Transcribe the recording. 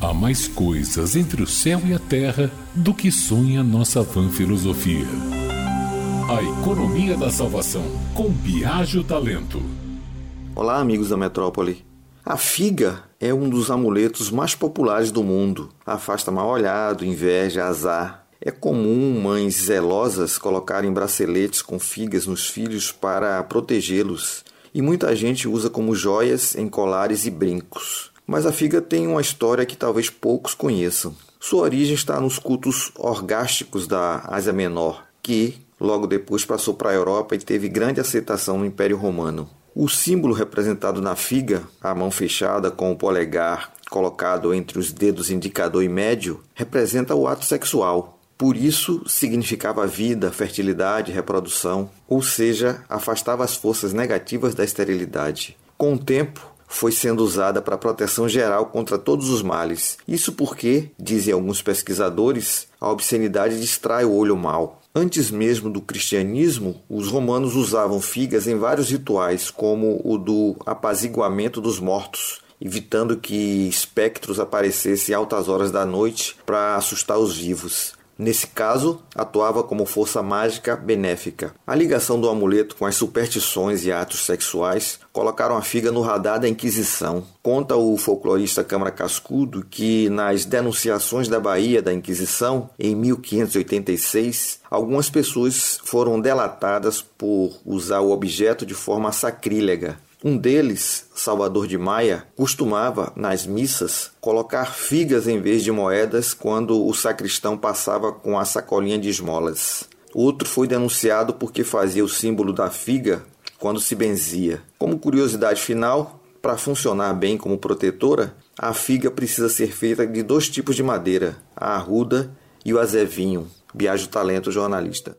Há mais coisas entre o céu e a terra do que sonha nossa vã filosofia. A economia da salvação, com Biagio Talento. Olá, amigos da metrópole. A figa é um dos amuletos mais populares do mundo. Afasta mal olhado, inveja, azar. É comum mães zelosas colocarem braceletes com figas nos filhos para protegê-los, e muita gente usa como joias em colares e brincos. Mas a figa tem uma história que talvez poucos conheçam. Sua origem está nos cultos orgásticos da Ásia Menor, que logo depois passou para a Europa e teve grande aceitação no Império Romano. O símbolo representado na figa, a mão fechada com o polegar colocado entre os dedos indicador e médio, representa o ato sexual. Por isso, significava vida, fertilidade, reprodução, ou seja, afastava as forças negativas da esterilidade. Com o tempo, foi sendo usada para proteção geral contra todos os males. Isso porque, dizem alguns pesquisadores, a obscenidade distrai o olho mal. Antes mesmo do cristianismo, os romanos usavam figas em vários rituais, como o do apaziguamento dos mortos, evitando que espectros aparecessem altas horas da noite para assustar os vivos. Nesse caso, atuava como força mágica benéfica. A ligação do amuleto com as superstições e atos sexuais colocaram a figa no radar da Inquisição. Conta o folclorista Câmara Cascudo que, nas denunciações da Bahia da Inquisição, em 1586, algumas pessoas foram delatadas por usar o objeto de forma sacrílega. Um deles, Salvador de Maia, costumava, nas missas, colocar figas em vez de moedas quando o sacristão passava com a sacolinha de esmolas. Outro foi denunciado porque fazia o símbolo da figa quando se benzia. Como curiosidade final, para funcionar bem como protetora, a figa precisa ser feita de dois tipos de madeira, a arruda e o azevinho. Viajo Talento Jornalista.